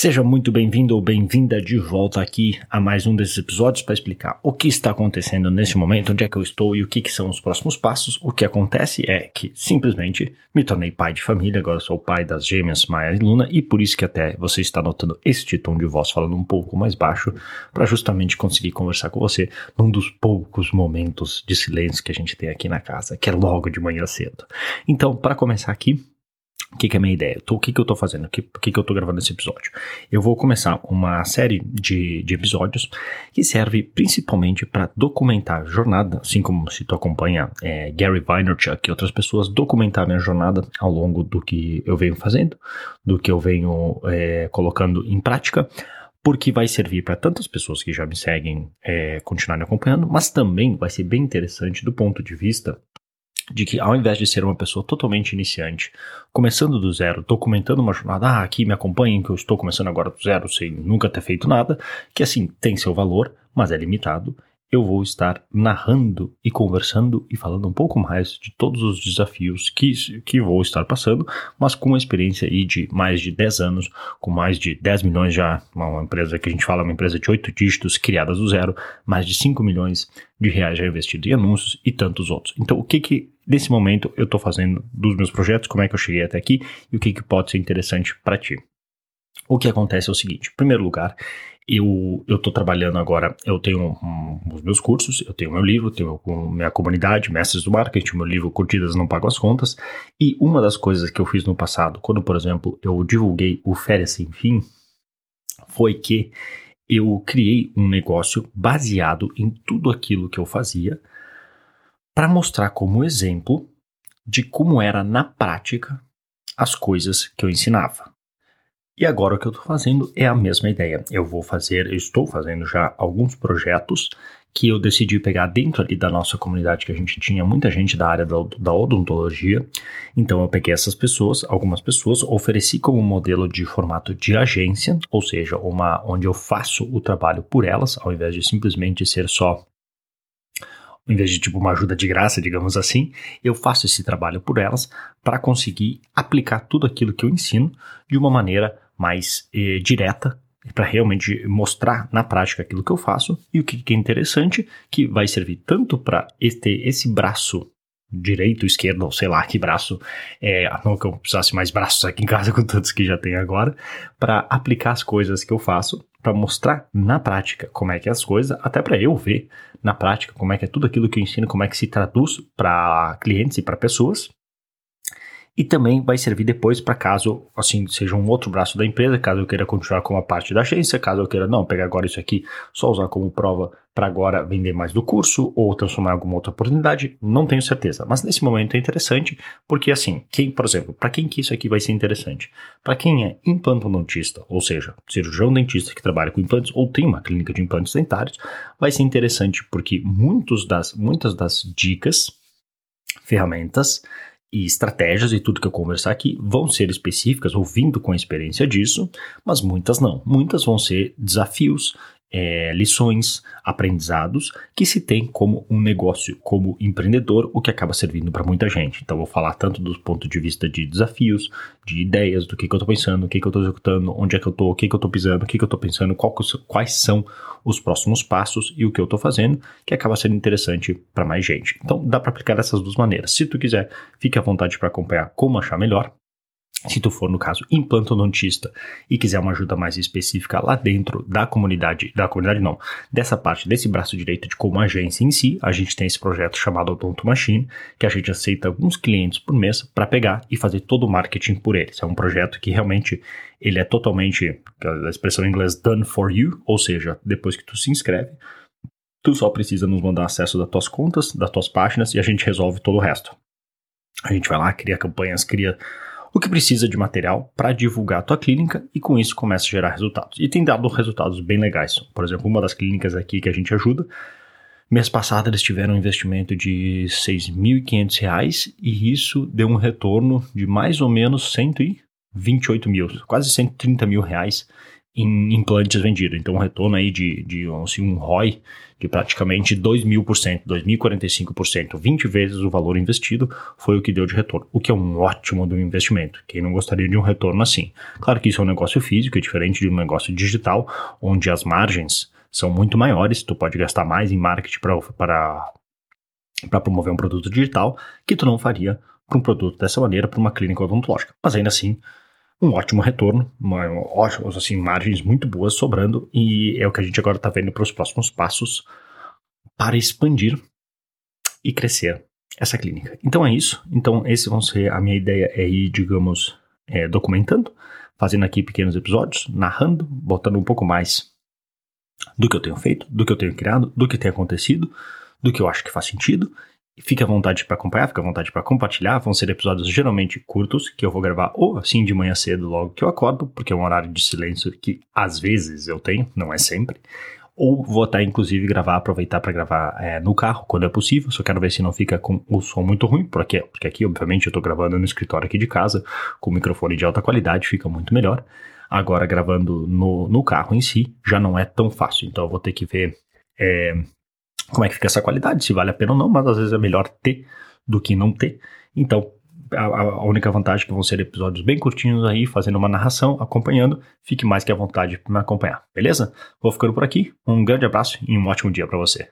Seja muito bem-vindo ou bem-vinda de volta aqui a mais um desses episódios para explicar o que está acontecendo nesse momento, onde é que eu estou e o que, que, são os próximos passos. O que acontece é que simplesmente me tornei pai de família, agora sou o pai das gêmeas Maia e Luna, e por isso que até você está notando este tom de voz falando um pouco mais baixo, para justamente conseguir conversar com você num dos poucos momentos de silêncio que a gente tem aqui na casa, que é logo de manhã cedo. Então, para começar aqui, o que, que, é a minha ideia? O que, que eu estou fazendo? O que, que, que eu estou gravando esse episódio? Eu vou começar uma série de, de episódios que serve principalmente para documentar a jornada, assim como se tu acompanha é, Gary Vaynerchuk e outras pessoas, documentar a minha jornada ao longo do que eu venho fazendo, do que eu venho é, colocando em prática, porque vai servir para tantas pessoas que já me seguem é, continuarem acompanhando, mas também vai ser bem interessante do ponto de vista de que ao invés de ser uma pessoa totalmente iniciante, começando do zero, documentando uma jornada, ah, aqui me acompanhem que eu estou começando agora do zero sem nunca ter feito nada, que assim tem seu valor, mas é limitado eu vou estar narrando e conversando e falando um pouco mais de todos os desafios que, que vou estar passando, mas com uma experiência aí de mais de 10 anos, com mais de 10 milhões já, uma empresa que a gente fala, uma empresa de 8 dígitos criada do zero, mais de 5 milhões de reais já investido em anúncios e tantos outros. Então, o que que nesse momento eu estou fazendo dos meus projetos, como é que eu cheguei até aqui e o que que pode ser interessante para ti. O que acontece é o seguinte: em primeiro lugar, eu estou trabalhando agora, eu tenho um, os meus cursos, eu tenho meu livro, tenho minha comunidade, Mestres do Marketing, meu livro Curtidas Não Pagam as Contas, e uma das coisas que eu fiz no passado, quando, por exemplo, eu divulguei o Férias Sem Fim, foi que eu criei um negócio baseado em tudo aquilo que eu fazia para mostrar como exemplo de como era na prática as coisas que eu ensinava. E agora o que eu estou fazendo é a mesma ideia. Eu vou fazer, eu estou fazendo já alguns projetos que eu decidi pegar dentro ali da nossa comunidade, que a gente tinha muita gente da área da, da odontologia. Então eu peguei essas pessoas, algumas pessoas, ofereci como modelo de formato de agência, ou seja, uma onde eu faço o trabalho por elas, ao invés de simplesmente ser só em vez de tipo uma ajuda de graça, digamos assim, eu faço esse trabalho por elas para conseguir aplicar tudo aquilo que eu ensino de uma maneira mais eh, direta para realmente mostrar na prática aquilo que eu faço. E o que, que é interessante que vai servir tanto para este esse braço direito, esquerdo, ou sei lá que braço, é, não que eu precisasse mais braços aqui em casa com tantos que já tem agora, para aplicar as coisas que eu faço, para mostrar na prática como é que é as coisas, até para eu ver na prática como é que é tudo aquilo que eu ensino, como é que se traduz para clientes e para pessoas, e também vai servir depois para caso, assim, seja um outro braço da empresa, caso eu queira continuar com a parte da agência, caso eu queira, não, pegar agora isso aqui, só usar como prova para agora vender mais do curso ou transformar em alguma outra oportunidade, não tenho certeza. Mas nesse momento é interessante, porque assim, quem, por exemplo, para quem que isso aqui vai ser interessante? Para quem é implantodontista, ou seja, cirurgião dentista que trabalha com implantes ou tem uma clínica de implantes dentários, vai ser interessante porque muitos das, muitas das dicas, ferramentas, e estratégias e tudo que eu conversar aqui vão ser específicas, ouvindo com a experiência disso, mas muitas não. Muitas vão ser desafios é, lições, aprendizados que se tem como um negócio, como empreendedor, o que acaba servindo para muita gente. Então, vou falar tanto do ponto de vista de desafios, de ideias, do que, que eu estou pensando, o que, que eu estou executando, onde é que eu estou, o que, que eu estou pisando, o que, que eu estou pensando, qual, quais são os próximos passos e o que eu estou fazendo, que acaba sendo interessante para mais gente. Então, dá para aplicar dessas duas maneiras. Se tu quiser, fique à vontade para acompanhar como achar melhor. Se tu for, no caso, implantodontista e quiser uma ajuda mais específica lá dentro da comunidade, da comunidade não, dessa parte, desse braço direito de como agência em si, a gente tem esse projeto chamado Odonto Machine, que a gente aceita alguns clientes por mês para pegar e fazer todo o marketing por eles. É um projeto que realmente ele é totalmente, a expressão em inglês, done for you, ou seja, depois que tu se inscreve, tu só precisa nos mandar acesso das tuas contas, das tuas páginas e a gente resolve todo o resto. A gente vai lá, cria campanhas, cria o que precisa de material para divulgar a tua clínica e com isso começa a gerar resultados. E tem dado resultados bem legais. Por exemplo, uma das clínicas aqui que a gente ajuda, mês passado eles tiveram um investimento de R$ 6.500 e isso deu um retorno de mais ou menos 128 mil, quase 130 mil reais em implantes vendidos. Então, um retorno aí de, de assim, um ROI de praticamente 2 mil por cento, 2.045%, 20 vezes o valor investido foi o que deu de retorno, o que é um ótimo do investimento. Quem não gostaria de um retorno assim? Claro que isso é um negócio físico, é diferente de um negócio digital, onde as margens são muito maiores, tu pode gastar mais em marketing para para promover um produto digital que tu não faria para um produto dessa maneira para uma clínica odontológica. Mas ainda assim, um ótimo retorno, uma, ótimos, assim, margens muito boas sobrando, e é o que a gente agora está vendo para os próximos passos para expandir e crescer essa clínica. Então é isso. Então, esse vão ser a minha ideia é ir, digamos, é, documentando, fazendo aqui pequenos episódios, narrando, botando um pouco mais do que eu tenho feito, do que eu tenho criado, do que tem acontecido, do que eu acho que faz sentido Fique à vontade para acompanhar, fique à vontade para compartilhar. Vão ser episódios geralmente curtos, que eu vou gravar ou assim de manhã cedo, logo que eu acordo, porque é um horário de silêncio que às vezes eu tenho, não é sempre. Ou vou até inclusive gravar, aproveitar para gravar é, no carro, quando é possível. Só quero ver se não fica com o som muito ruim, porque, porque aqui, obviamente, eu estou gravando no escritório aqui de casa, com microfone de alta qualidade, fica muito melhor. Agora, gravando no, no carro em si, já não é tão fácil. Então, eu vou ter que ver é, como é que fica essa qualidade, se vale a pena ou não, mas às vezes é melhor ter do que não ter. Então, a, a única vantagem é que vão ser episódios bem curtinhos aí, fazendo uma narração, acompanhando. Fique mais que à vontade para me acompanhar, beleza? Vou ficando por aqui. Um grande abraço e um ótimo dia para você.